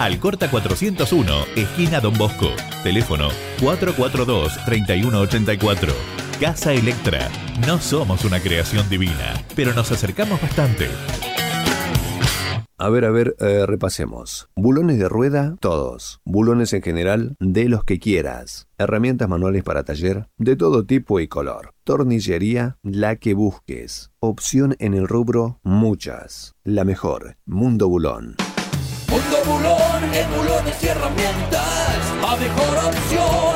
Alcorta 401, esquina Don Bosco. Teléfono 442-3184. Casa Electra. No somos una creación divina, pero nos acercamos bastante. A ver, a ver, eh, repasemos. Bulones de rueda, todos. Bulones en general, de los que quieras. Herramientas manuales para taller, de todo tipo y color. Tornillería, la que busques. Opción en el rubro, muchas. La mejor, Mundo Bulón. Mundo Bulón, en bulones y herramientas, la mejor opción